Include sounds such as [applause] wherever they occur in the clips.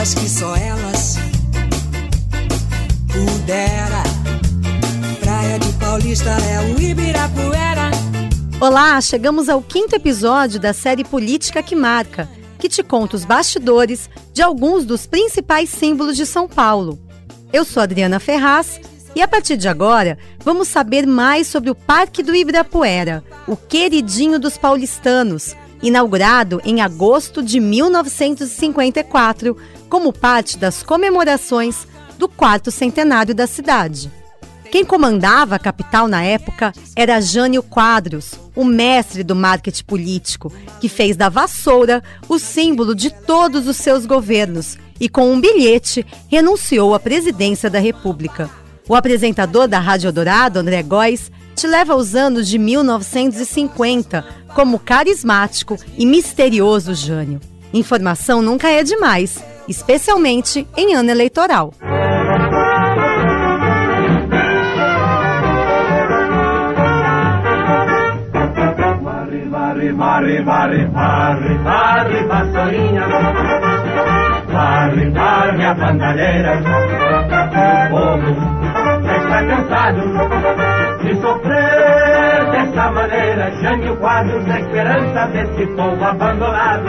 elas que só elas pudera. Praia de Paulista é o Ibirapuera. Olá, chegamos ao quinto episódio da série Política que Marca, que te conta os bastidores de alguns dos principais símbolos de São Paulo. Eu sou Adriana Ferraz e a partir de agora vamos saber mais sobre o Parque do Ibirapuera, o queridinho dos paulistanos, inaugurado em agosto de 1954 como parte das comemorações do quarto centenário da cidade. Quem comandava a capital na época era Jânio Quadros, o mestre do marketing político, que fez da vassoura o símbolo de todos os seus governos e, com um bilhete, renunciou à presidência da República. O apresentador da Rádio Dourado, André Góes, te leva aos anos de 1950 como carismático e misterioso Jânio. Informação nunca é demais, especialmente em ano eleitoral. Varre, varre, varre, varre, vassourinha. Varre, varre a bandalheira. O povo já está cansado de sofrer dessa maneira. Jânio Quadros é esperança desse povo abandonado.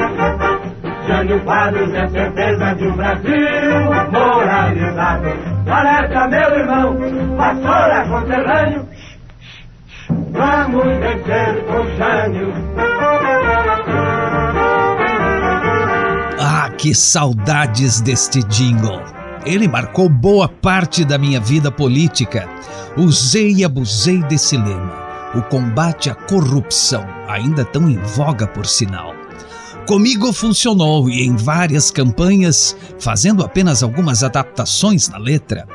Jânio Quadros é certeza de um Brasil moralizado. Alerta, meu irmão, vassoura conterrâneo. Vamos vencer com Jânio. Ah, que saudades deste jingle! Ele marcou boa parte da minha vida política. Usei e abusei desse lema. O combate à corrupção, ainda tão em voga por sinal. Comigo funcionou e em várias campanhas, fazendo apenas algumas adaptações na letra,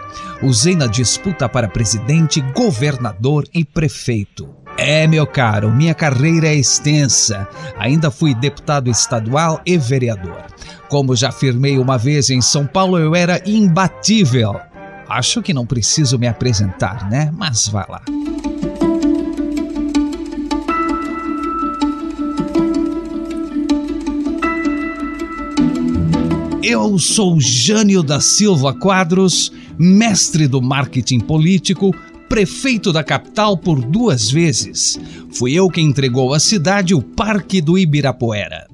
usei na disputa para presidente, governador e prefeito. É, meu caro, minha carreira é extensa. Ainda fui deputado estadual e vereador. Como já afirmei uma vez em São Paulo, eu era imbatível. Acho que não preciso me apresentar, né? Mas vá lá. Eu sou Jânio da Silva Quadros, mestre do marketing político, prefeito da capital por duas vezes. Fui eu quem entregou à cidade o Parque do Ibirapuera.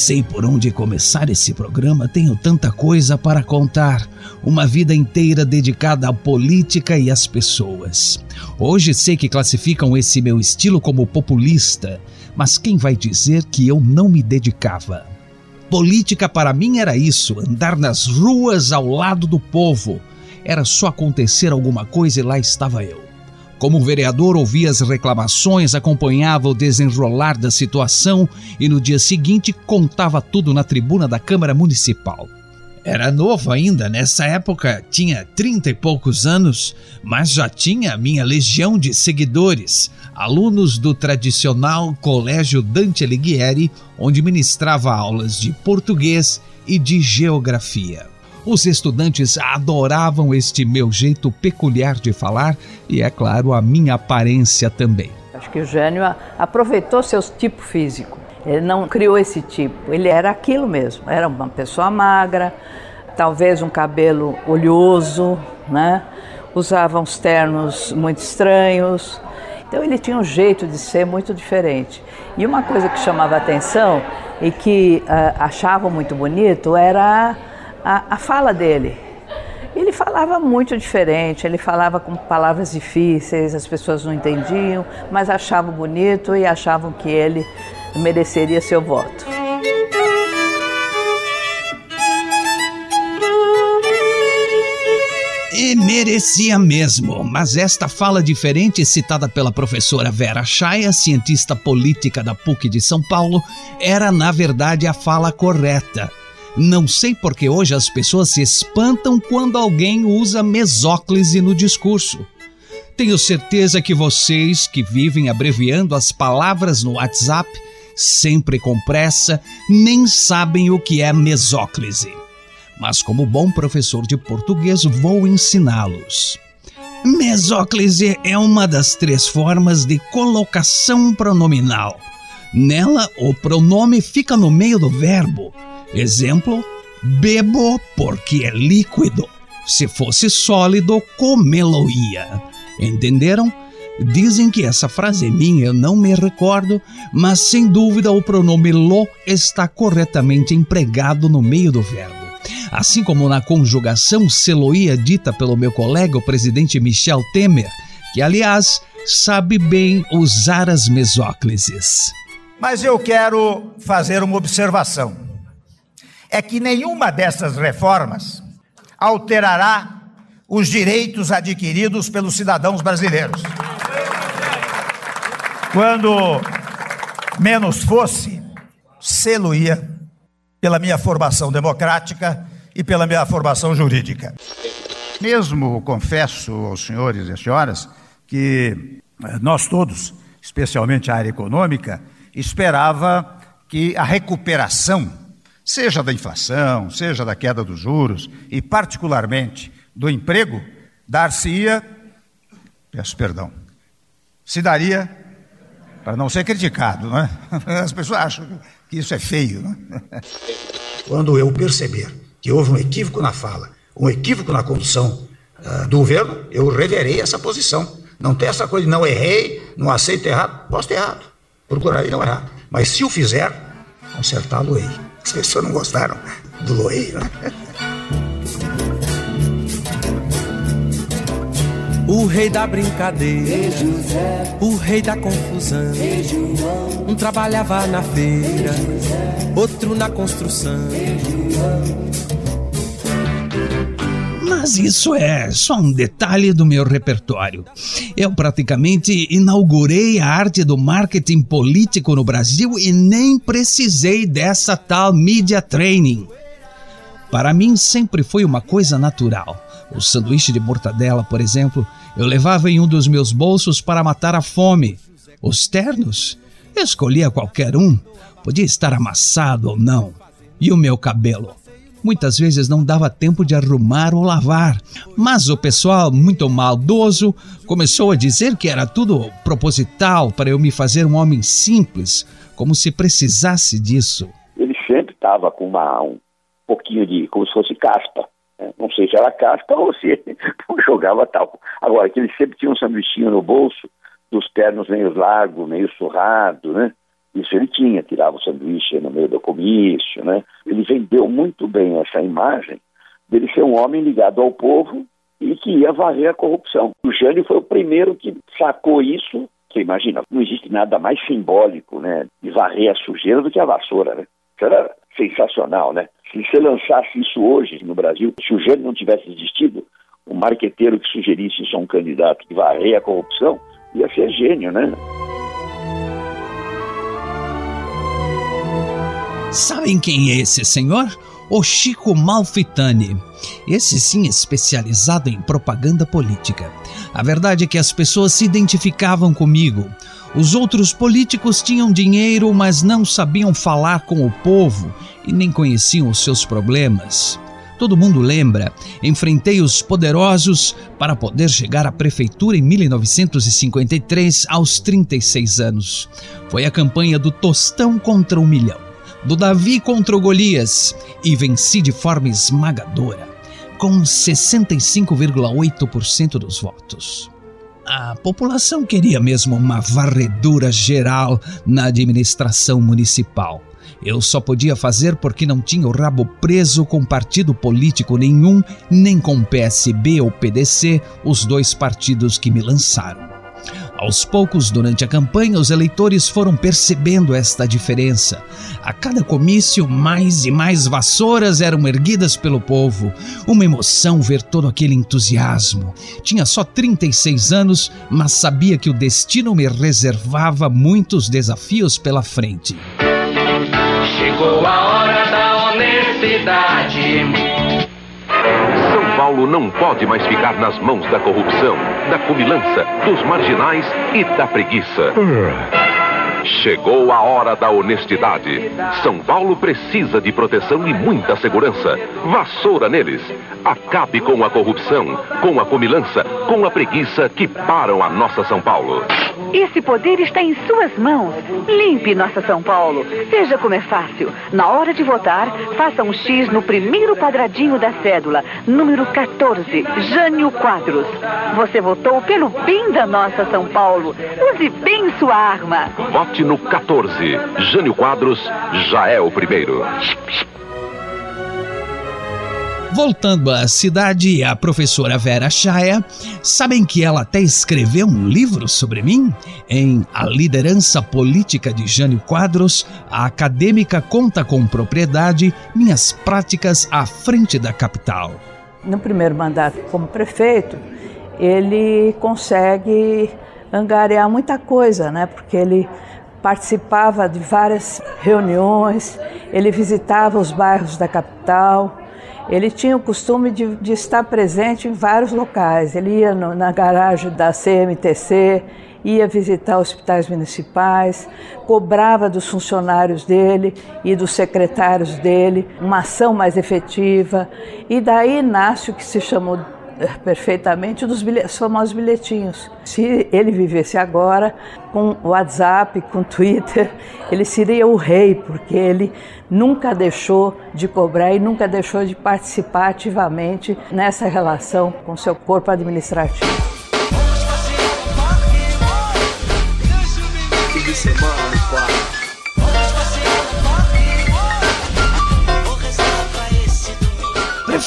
Sei por onde começar esse programa, tenho tanta coisa para contar. Uma vida inteira dedicada à política e às pessoas. Hoje sei que classificam esse meu estilo como populista, mas quem vai dizer que eu não me dedicava? Política para mim era isso, andar nas ruas ao lado do povo. Era só acontecer alguma coisa e lá estava eu. Como vereador, ouvia as reclamações, acompanhava o desenrolar da situação e no dia seguinte contava tudo na tribuna da Câmara Municipal. Era novo ainda, nessa época tinha trinta e poucos anos, mas já tinha minha legião de seguidores, alunos do tradicional Colégio Dante Alighieri, onde ministrava aulas de português e de geografia. Os estudantes adoravam este meu jeito peculiar de falar e, é claro, a minha aparência também. Acho que o Jânio aproveitou seu tipo físico. Ele não criou esse tipo, ele era aquilo mesmo. Era uma pessoa magra, talvez um cabelo oleoso, né? usava uns ternos muito estranhos. Então ele tinha um jeito de ser muito diferente. E uma coisa que chamava atenção e que uh, achavam muito bonito era a, a fala dele. Ele falava muito diferente, ele falava com palavras difíceis, as pessoas não entendiam, mas achavam bonito e achavam que ele mereceria seu voto. E merecia mesmo, mas esta fala diferente, citada pela professora Vera Chaia, cientista política da PUC de São Paulo, era na verdade a fala correta. Não sei porque hoje as pessoas se espantam quando alguém usa mesóclise no discurso. Tenho certeza que vocês que vivem abreviando as palavras no WhatsApp, sempre com pressa, nem sabem o que é mesóclise. mas como bom professor de português vou ensiná-los. Mesóclise é uma das três formas de colocação pronominal. Nela, o pronome fica no meio do verbo. Exemplo: bebo porque é líquido. Se fosse sólido, comê-lo-ia. Entenderam? Dizem que essa frase é minha, eu não me recordo, mas sem dúvida o pronome lo está corretamente empregado no meio do verbo. Assim como na conjugação seloia dita pelo meu colega, o presidente Michel Temer, que aliás sabe bem usar as mesóclises. Mas eu quero fazer uma observação. É que nenhuma dessas reformas alterará os direitos adquiridos pelos cidadãos brasileiros. Quando menos fosse, selo-ia pela minha formação democrática e pela minha formação jurídica. Mesmo confesso aos senhores e senhoras que eh, nós todos, especialmente a área econômica, esperava que a recuperação, seja da inflação, seja da queda dos juros e particularmente do emprego, dar-se-ia, peço perdão, se daria para não ser criticado, não é? [laughs] As pessoas acham que isso é feio, não é? Quando eu perceber que houve um equívoco na fala, um equívoco na condução uh, do governo, eu reverei essa posição. Não tem essa coisa de não errei, não aceito errado, posso ter errado, procurarei não errar. Mas se o fizer, consertá-lo-ei. As pessoas não gostaram do loei, né? O rei da brincadeira, o rei da confusão. Um trabalhava na feira, outro na construção. Mas isso é só um detalhe do meu repertório. Eu praticamente inaugurei a arte do marketing político no Brasil e nem precisei dessa tal media training. Para mim sempre foi uma coisa natural. O sanduíche de mortadela, por exemplo, eu levava em um dos meus bolsos para matar a fome. Os ternos? Eu escolhia qualquer um. Podia estar amassado ou não. E o meu cabelo? Muitas vezes não dava tempo de arrumar ou lavar. Mas o pessoal, muito maldoso, começou a dizer que era tudo proposital para eu me fazer um homem simples, como se precisasse disso. Ele sempre estava com uma, um pouquinho de. como se fosse caspa. Né? Não sei se era caspa ou se [laughs] jogava tal. Agora, que ele sempre tinha um sanduichinho no bolso, dos ternos meio largos, meio surrado, né? Isso ele tinha, tirava o sanduíche no meio do comício, né? Ele vendeu muito bem essa imagem dele ser um homem ligado ao povo e que ia varrer a corrupção. O Jânio foi o primeiro que sacou isso, que imagina, não existe nada mais simbólico, né, de varrer a sujeira do que a vassoura, né? Isso era sensacional, né? Se você lançasse isso hoje no Brasil, se o Jânio não tivesse existido, o marqueteiro que sugerisse isso a um candidato que varrer a corrupção, ia ser gênio, né? Sabem quem é esse senhor? O Chico Malfitani. Esse sim especializado em propaganda política. A verdade é que as pessoas se identificavam comigo. Os outros políticos tinham dinheiro, mas não sabiam falar com o povo e nem conheciam os seus problemas. Todo mundo lembra, enfrentei os poderosos para poder chegar à prefeitura em 1953 aos 36 anos. Foi a campanha do Tostão contra o Milhão do Davi contra o Golias e venci de forma esmagadora, com 65,8% dos votos. A população queria mesmo uma varredura geral na administração municipal. Eu só podia fazer porque não tinha o rabo preso com partido político nenhum, nem com PSB ou PDC, os dois partidos que me lançaram. Aos poucos, durante a campanha, os eleitores foram percebendo esta diferença. A cada comício, mais e mais vassouras eram erguidas pelo povo. Uma emoção ver todo aquele entusiasmo. Tinha só 36 anos, mas sabia que o destino me reservava muitos desafios pela frente. Chegou a hora da honestidade. Paulo não pode mais ficar nas mãos da corrupção, da comilança, dos marginais e da preguiça. Chegou a hora da honestidade. São Paulo precisa de proteção e muita segurança. Vassoura neles. Acabe com a corrupção, com a comilança, com a preguiça que param a nossa São Paulo. Esse poder está em suas mãos. Limpe nossa São Paulo. Veja como é fácil. Na hora de votar, faça um X no primeiro quadradinho da cédula, número 14, Jânio Quadros. Você votou pelo bem da nossa São Paulo. Use bem sua arma. Vote no 14. Jânio Quadros já é o primeiro. Voltando à cidade, a professora Vera Chaia, sabem que ela até escreveu um livro sobre mim? Em A Liderança Política de Jânio Quadros, a acadêmica conta com propriedade minhas práticas à frente da capital. No primeiro mandato como prefeito, ele consegue angariar muita coisa, né? Porque ele participava de várias reuniões, ele visitava os bairros da capital, ele tinha o costume de, de estar presente em vários locais. Ele ia no, na garagem da CMTC, ia visitar hospitais municipais, cobrava dos funcionários dele e dos secretários dele uma ação mais efetiva. E daí nasce o que se chamou perfeitamente dos bilhetes, famosos bilhetinhos. Se ele vivesse agora com WhatsApp, com Twitter, [laughs] ele seria o rei, porque ele nunca deixou de cobrar e nunca deixou de participar ativamente nessa relação com seu corpo administrativo.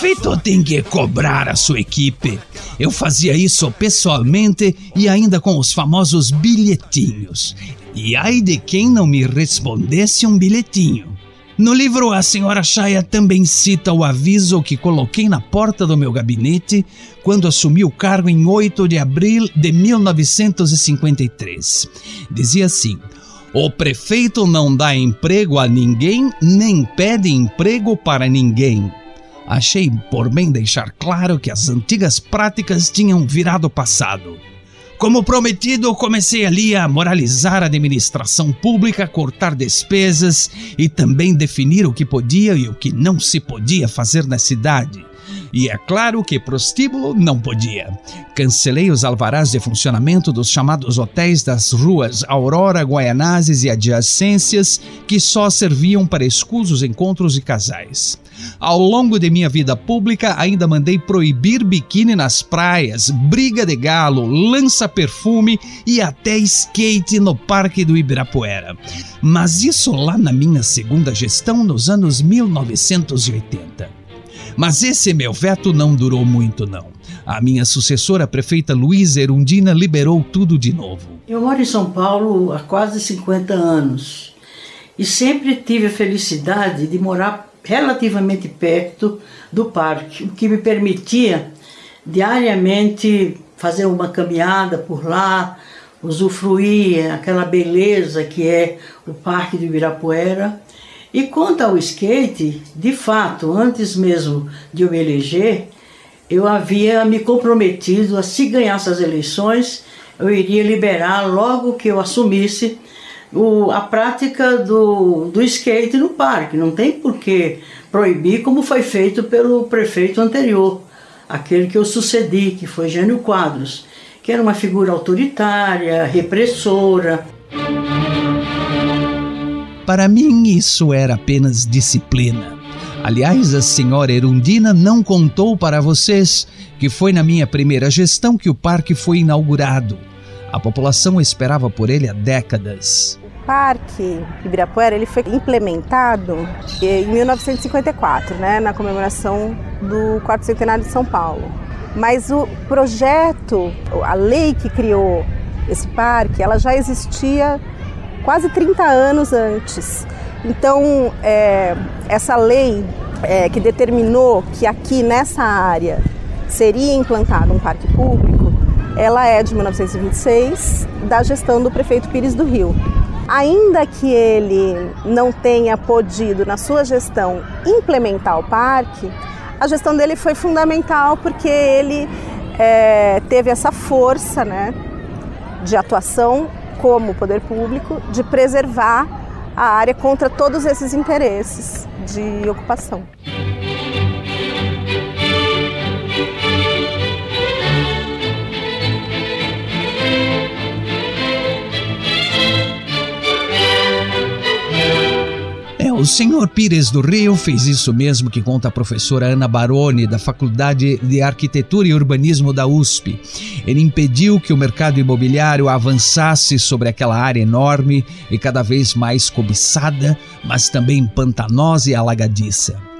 Prefeito tem que cobrar a sua equipe. Eu fazia isso pessoalmente e ainda com os famosos bilhetinhos. E ai de quem não me respondesse um bilhetinho. No livro, a senhora Chaya também cita o aviso que coloquei na porta do meu gabinete quando assumi o cargo em 8 de abril de 1953. Dizia assim: O prefeito não dá emprego a ninguém, nem pede emprego para ninguém achei por bem deixar claro que as antigas práticas tinham virado passado. Como prometido, comecei ali a moralizar a administração pública, cortar despesas e também definir o que podia e o que não se podia fazer na cidade. E é claro que prostíbulo não podia. Cancelei os alvarás de funcionamento dos chamados hotéis das ruas Aurora, Guaianazes e adjacências, que só serviam para escusos encontros de casais. Ao longo de minha vida pública, ainda mandei proibir biquíni nas praias, briga de galo, lança-perfume e até skate no Parque do Ibirapuera. Mas isso lá na minha segunda gestão, nos anos 1980. Mas esse meu veto não durou muito, não. A minha sucessora, a prefeita Luísa Erundina, liberou tudo de novo. Eu moro em São Paulo há quase 50 anos e sempre tive a felicidade de morar relativamente perto do parque, o que me permitia diariamente fazer uma caminhada por lá, usufruir aquela beleza que é o Parque do Ibirapuera. E quanto ao skate, de fato, antes mesmo de eu me eleger, eu havia me comprometido a se ganhar essas eleições, eu iria liberar logo que eu assumisse o, a prática do, do skate no parque. Não tem por que proibir, como foi feito pelo prefeito anterior, aquele que eu sucedi, que foi Gênio Quadros, que era uma figura autoritária, repressora. Para mim, isso era apenas disciplina. Aliás, a senhora Erundina não contou para vocês que foi na minha primeira gestão que o parque foi inaugurado. A população esperava por ele há décadas. Parque Ibirapuera ele foi implementado em 1954, né, na comemoração do quarto centenário de São Paulo. Mas o projeto, a lei que criou esse parque, ela já existia quase 30 anos antes. Então, é, essa lei é, que determinou que aqui nessa área seria implantado um parque público, ela é de 1926, da gestão do prefeito Pires do Rio. Ainda que ele não tenha podido, na sua gestão, implementar o parque, a gestão dele foi fundamental porque ele é, teve essa força né, de atuação como poder público, de preservar a área contra todos esses interesses de ocupação. O senhor Pires do Rio fez isso mesmo que conta a professora Ana Baroni, da Faculdade de Arquitetura e Urbanismo da USP. Ele impediu que o mercado imobiliário avançasse sobre aquela área enorme e cada vez mais cobiçada, mas também pantanosa e alagadiça.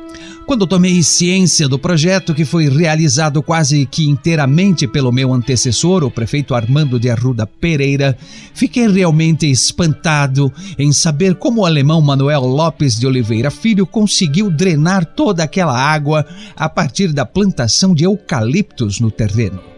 Quando tomei ciência do projeto que foi realizado quase que inteiramente pelo meu antecessor, o prefeito Armando de Arruda Pereira, fiquei realmente espantado em saber como o alemão Manuel Lopes de Oliveira Filho conseguiu drenar toda aquela água a partir da plantação de eucaliptos no terreno.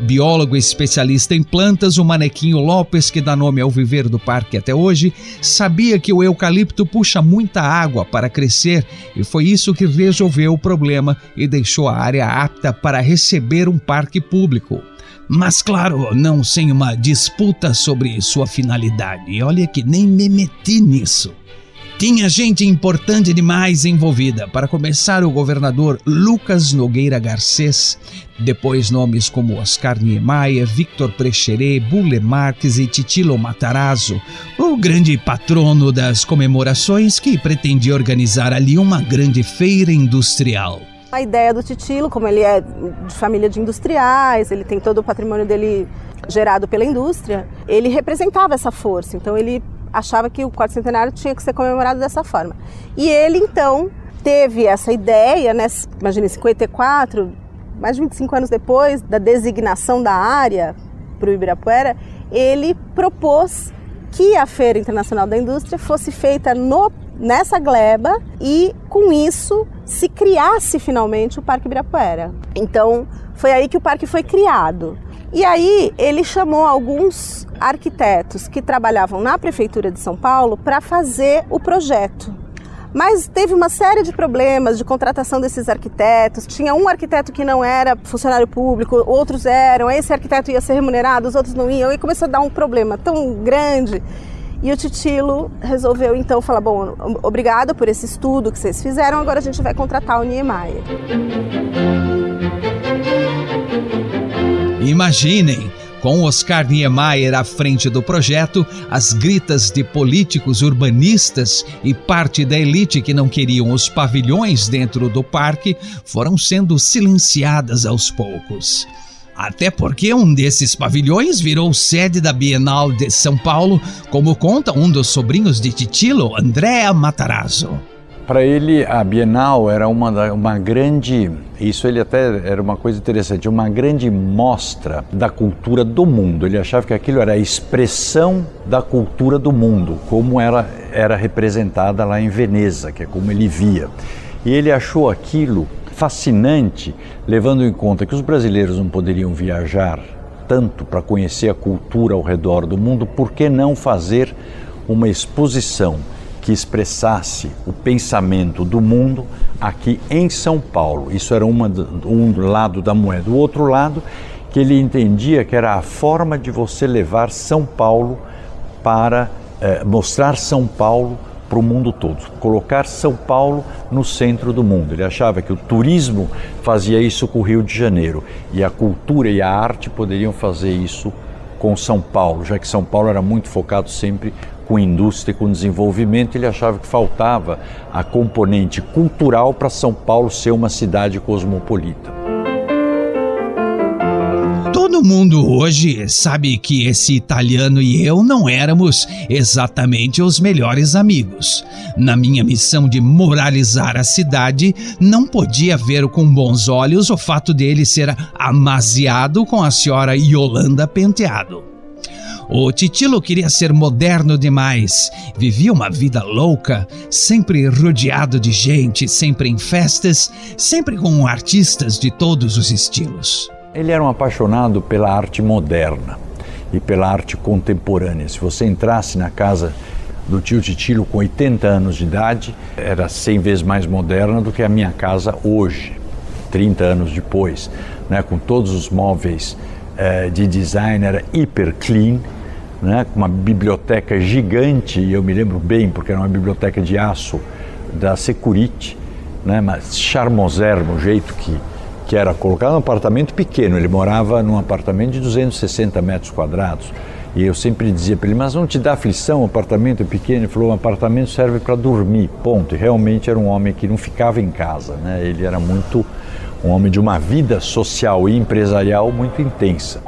Biólogo especialista em plantas, o Manequinho Lopes, que dá nome ao viver do parque até hoje, sabia que o eucalipto puxa muita água para crescer e foi isso que resolveu o problema e deixou a área apta para receber um parque público. Mas, claro, não sem uma disputa sobre sua finalidade. Olha que nem me meti nisso. Tinha gente importante demais envolvida. Para começar, o governador Lucas Nogueira Garcês, depois nomes como Oscar Niemeyer, Victor Precheret, Bulle Marques e Titilo Matarazzo, o grande patrono das comemorações que pretendia organizar ali uma grande feira industrial. A ideia do Titilo, como ele é de família de industriais, ele tem todo o patrimônio dele gerado pela indústria, ele representava essa força. Então ele achava que o quarto centenário tinha que ser comemorado dessa forma. E ele então teve essa ideia, né, imagine 54, mais de 25 anos depois da designação da área para o Ibirapuera, ele propôs que a Feira Internacional da Indústria fosse feita no, nessa gleba e, com isso, se criasse finalmente o Parque Ibirapuera. Então, foi aí que o parque foi criado. E aí ele chamou alguns arquitetos que trabalhavam na prefeitura de São Paulo para fazer o projeto. Mas teve uma série de problemas de contratação desses arquitetos. Tinha um arquiteto que não era funcionário público, outros eram. Esse arquiteto ia ser remunerado, os outros não iam. E começou a dar um problema tão grande. E o Titilo resolveu então falar: bom, obrigado por esse estudo que vocês fizeram, agora a gente vai contratar o Niemeyer. Imaginem, com Oscar Niemeyer à frente do projeto, as gritas de políticos urbanistas e parte da elite que não queriam os pavilhões dentro do parque foram sendo silenciadas aos poucos. Até porque um desses pavilhões virou sede da Bienal de São Paulo, como conta um dos sobrinhos de Titilo, Andrea Matarazzo. Para ele, a Bienal era uma, uma grande, isso ele até era uma coisa interessante, uma grande mostra da cultura do mundo. Ele achava que aquilo era a expressão da cultura do mundo, como era, era representada lá em Veneza, que é como ele via. E ele achou aquilo fascinante, levando em conta que os brasileiros não poderiam viajar tanto para conhecer a cultura ao redor do mundo, por que não fazer uma exposição? Que expressasse o pensamento do mundo aqui em São Paulo. Isso era uma, um lado da moeda. O outro lado, que ele entendia que era a forma de você levar São Paulo para eh, mostrar São Paulo para o mundo todo, colocar São Paulo no centro do mundo. Ele achava que o turismo fazia isso com o Rio de Janeiro e a cultura e a arte poderiam fazer isso com São Paulo, já que São Paulo era muito focado sempre com indústria e com desenvolvimento, ele achava que faltava a componente cultural para São Paulo ser uma cidade cosmopolita. Todo mundo hoje sabe que esse italiano e eu não éramos exatamente os melhores amigos. Na minha missão de moralizar a cidade, não podia ver com bons olhos o fato dele ser amaziado com a senhora Yolanda Penteado. O Titilo queria ser moderno demais. Vivia uma vida louca, sempre rodeado de gente, sempre em festas, sempre com artistas de todos os estilos. Ele era um apaixonado pela arte moderna e pela arte contemporânea. Se você entrasse na casa do tio Titilo com 80 anos de idade, era 100 vezes mais moderna do que a minha casa hoje, 30 anos depois, né, com todos os móveis eh, de design, era hiper clean né, com uma biblioteca gigante, e eu me lembro bem, porque era uma biblioteca de aço da Securite, né, mas charmosermo, o jeito que, que era colocado, um apartamento pequeno, ele morava num apartamento de 260 metros quadrados, e eu sempre dizia para ele, mas não te dá aflição, o apartamento é pequeno? Ele falou, um apartamento serve para dormir, ponto. E realmente era um homem que não ficava em casa, né? ele era muito um homem de uma vida social e empresarial muito intensa.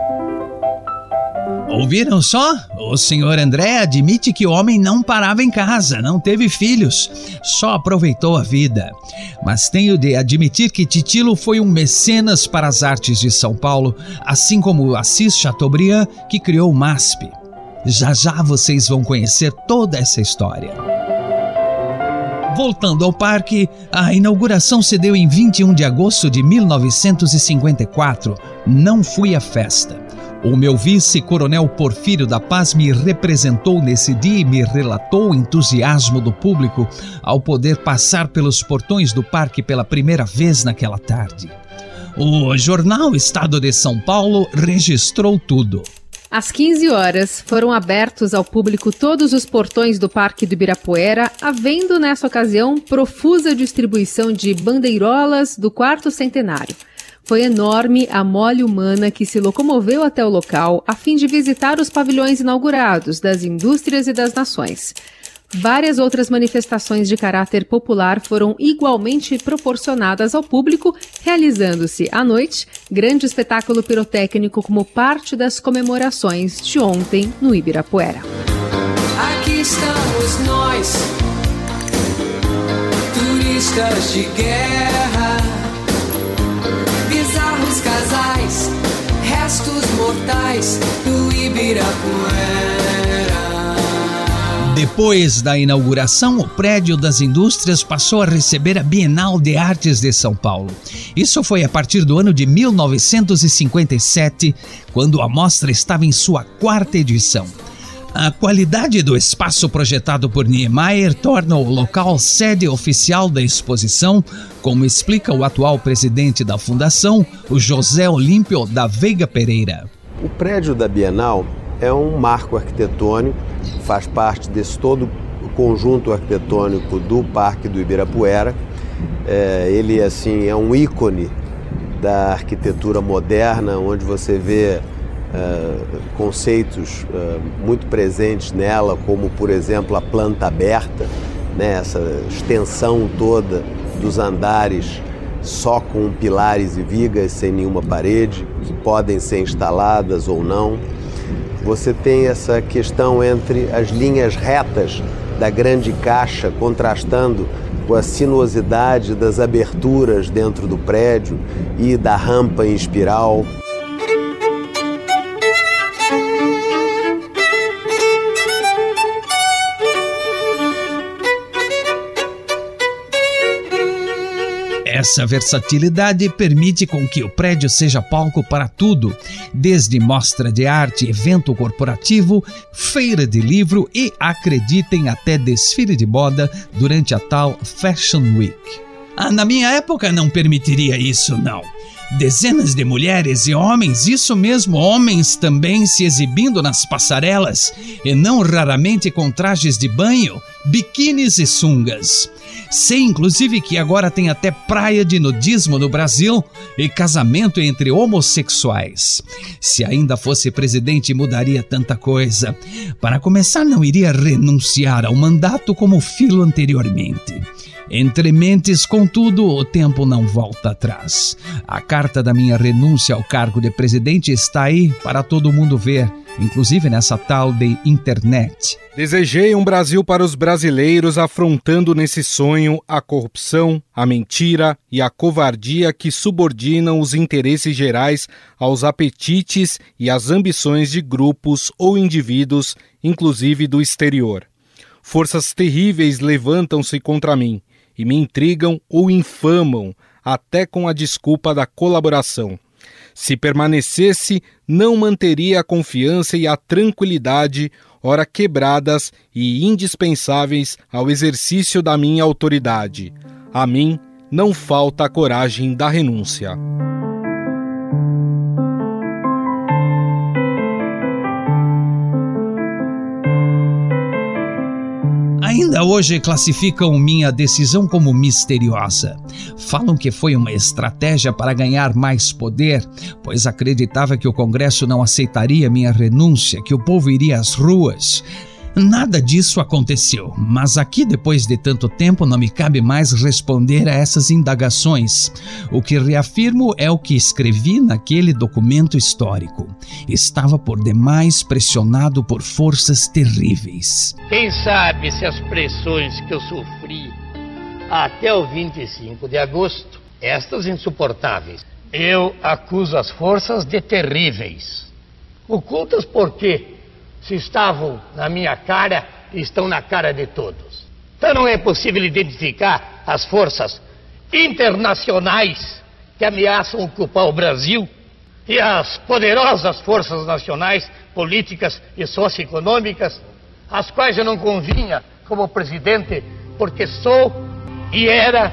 Ouviram só? O senhor André admite que o homem não parava em casa, não teve filhos, só aproveitou a vida. Mas tenho de admitir que Titilo foi um mecenas para as artes de São Paulo, assim como Assis Chateaubriand, que criou o MASP. Já já vocês vão conhecer toda essa história. Voltando ao parque, a inauguração se deu em 21 de agosto de 1954. Não fui à festa. O meu vice-coronel Porfírio da Paz me representou nesse dia e me relatou o entusiasmo do público ao poder passar pelos portões do parque pela primeira vez naquela tarde. O jornal Estado de São Paulo registrou tudo. Às 15 horas, foram abertos ao público todos os portões do Parque do Ibirapuera, havendo nessa ocasião profusa distribuição de bandeirolas do quarto centenário. Foi enorme a mole humana que se locomoveu até o local a fim de visitar os pavilhões inaugurados das indústrias e das nações. Várias outras manifestações de caráter popular foram igualmente proporcionadas ao público, realizando-se à noite grande espetáculo pirotécnico como parte das comemorações de ontem no Ibirapuera. Aqui estamos nós, turistas de guerra, restos mortais do Ibirapuera. Depois da inauguração, o prédio das indústrias passou a receber a Bienal de Artes de São Paulo. Isso foi a partir do ano de 1957, quando a mostra estava em sua quarta edição. A qualidade do espaço projetado por Niemeyer torna o local sede oficial da exposição, como explica o atual presidente da fundação, o José Olímpio da Veiga Pereira. O prédio da Bienal é um marco arquitetônico, faz parte desse todo o conjunto arquitetônico do Parque do Ibirapuera. É, ele assim é um ícone da arquitetura moderna, onde você vê é, conceitos é, muito presentes nela, como por exemplo a planta aberta, né, essa extensão toda dos andares só com pilares e vigas sem nenhuma parede, que podem ser instaladas ou não você tem essa questão entre as linhas retas da grande caixa contrastando com a sinuosidade das aberturas dentro do prédio e da rampa em espiral. Essa versatilidade permite com que o prédio seja palco para tudo, desde mostra de arte, evento corporativo, feira de livro e, acreditem, até desfile de moda durante a tal Fashion Week. Ah, na minha época não permitiria isso, não. Dezenas de mulheres e homens, isso mesmo, homens também se exibindo nas passarelas, e não raramente com trajes de banho, biquínis e sungas. Sei inclusive que agora tem até praia de nudismo no Brasil e casamento entre homossexuais. Se ainda fosse presidente, mudaria tanta coisa. Para começar, não iria renunciar ao mandato como filo anteriormente. Entre mentes, contudo, o tempo não volta atrás. A carta da minha renúncia ao cargo de presidente está aí para todo mundo ver, inclusive nessa tal de internet. Desejei um Brasil para os brasileiros afrontando nesse sonho a corrupção, a mentira e a covardia que subordinam os interesses gerais aos apetites e às ambições de grupos ou indivíduos, inclusive do exterior. Forças terríveis levantam-se contra mim e me intrigam ou infamam, até com a desculpa da colaboração. Se permanecesse, não manteria a confiança e a tranquilidade, ora quebradas e indispensáveis ao exercício da minha autoridade. A mim não falta a coragem da renúncia. Hoje classificam minha decisão como misteriosa. Falam que foi uma estratégia para ganhar mais poder, pois acreditava que o Congresso não aceitaria minha renúncia, que o povo iria às ruas. Nada disso aconteceu, mas aqui, depois de tanto tempo, não me cabe mais responder a essas indagações. O que reafirmo é o que escrevi naquele documento histórico. Estava por demais pressionado por forças terríveis. Quem sabe se as pressões que eu sofri até o 25 de agosto, estas insuportáveis, eu acuso as forças de terríveis. Ocultas por quê? Se estavam na minha cara estão na cara de todos. Então não é possível identificar as forças internacionais que ameaçam ocupar o Brasil e as poderosas forças nacionais, políticas e socioeconômicas, as quais eu não convinha como presidente, porque sou e era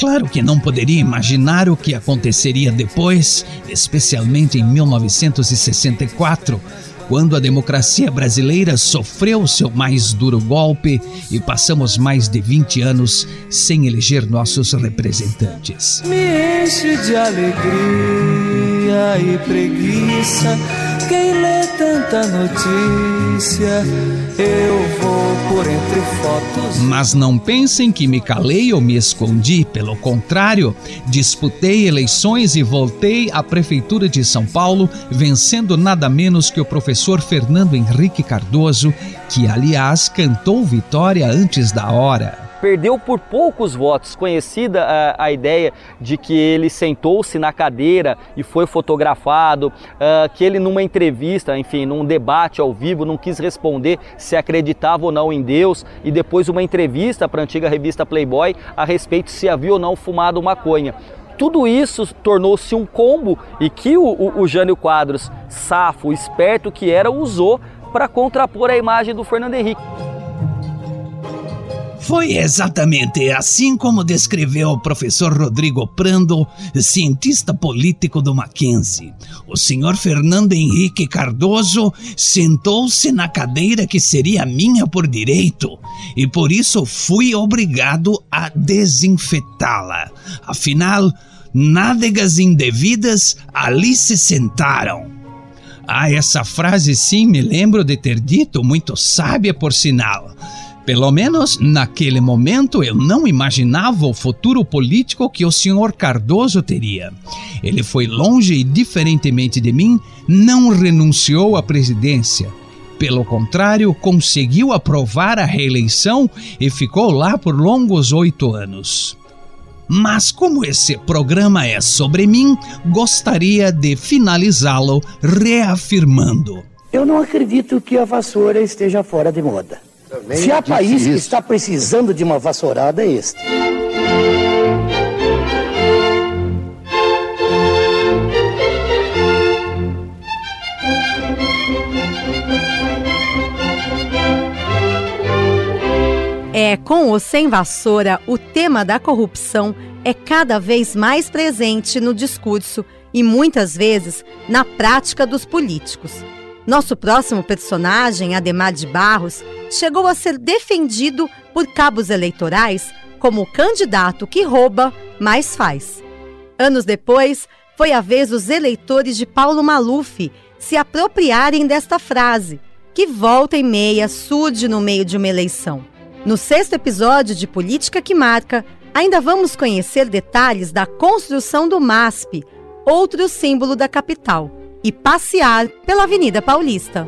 claro que não poderia imaginar o que aconteceria depois, especialmente em 1964, quando a democracia brasileira sofreu seu mais duro golpe e passamos mais de 20 anos sem eleger nossos representantes. Me enche de alegria e preguiça quem lê tanta notícia eu vou por entre fotos. Mas não pensem que me calei ou me escondi, pelo contrário, disputei eleições e voltei à prefeitura de São Paulo, vencendo nada menos que o professor Fernando Henrique Cardoso, que aliás cantou vitória antes da hora perdeu por poucos votos. Conhecida a, a ideia de que ele sentou-se na cadeira e foi fotografado, uh, que ele numa entrevista, enfim, num debate ao vivo, não quis responder se acreditava ou não em Deus, e depois uma entrevista para a antiga revista Playboy a respeito se havia ou não fumado maconha tudo isso tornou-se um combo e que o, o, o Jânio Quadros, safo, esperto que era, usou para contrapor a imagem do Fernando Henrique. Foi exatamente assim como descreveu o professor Rodrigo Prando, cientista político do Mackenzie. O senhor Fernando Henrique Cardoso sentou-se na cadeira que seria minha por direito e por isso fui obrigado a desinfetá-la. Afinal, nádegas indevidas ali se sentaram. Ah, essa frase sim me lembro de ter dito, muito sábia por sinal. Pelo menos naquele momento eu não imaginava o futuro político que o senhor Cardoso teria. Ele foi longe e, diferentemente de mim, não renunciou à presidência. Pelo contrário, conseguiu aprovar a reeleição e ficou lá por longos oito anos. Mas, como esse programa é sobre mim, gostaria de finalizá-lo reafirmando. Eu não acredito que a vassoura esteja fora de moda. Também Se há país isso. que está precisando de uma vassourada, é este. É, com ou sem vassoura, o tema da corrupção é cada vez mais presente no discurso e muitas vezes na prática dos políticos. Nosso próximo personagem, Ademar de Barros, chegou a ser defendido por cabos eleitorais como o candidato que rouba, mas faz. Anos depois, foi a vez dos eleitores de Paulo Maluf se apropriarem desta frase, que volta e meia surge no meio de uma eleição. No sexto episódio de Política que Marca, ainda vamos conhecer detalhes da construção do MASP, outro símbolo da capital e passear pela Avenida Paulista.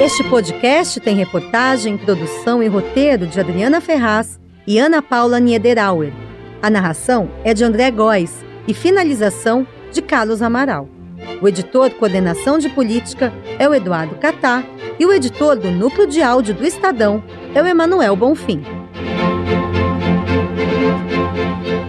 Este podcast tem reportagem, produção e roteiro de Adriana Ferraz e Ana Paula Niederauer. A narração é de André Góes e finalização de Carlos Amaral. O editor Coordenação de Política é o Eduardo Catá e o editor do Núcleo de Áudio do Estadão é o Emanuel Bonfim. Thank you.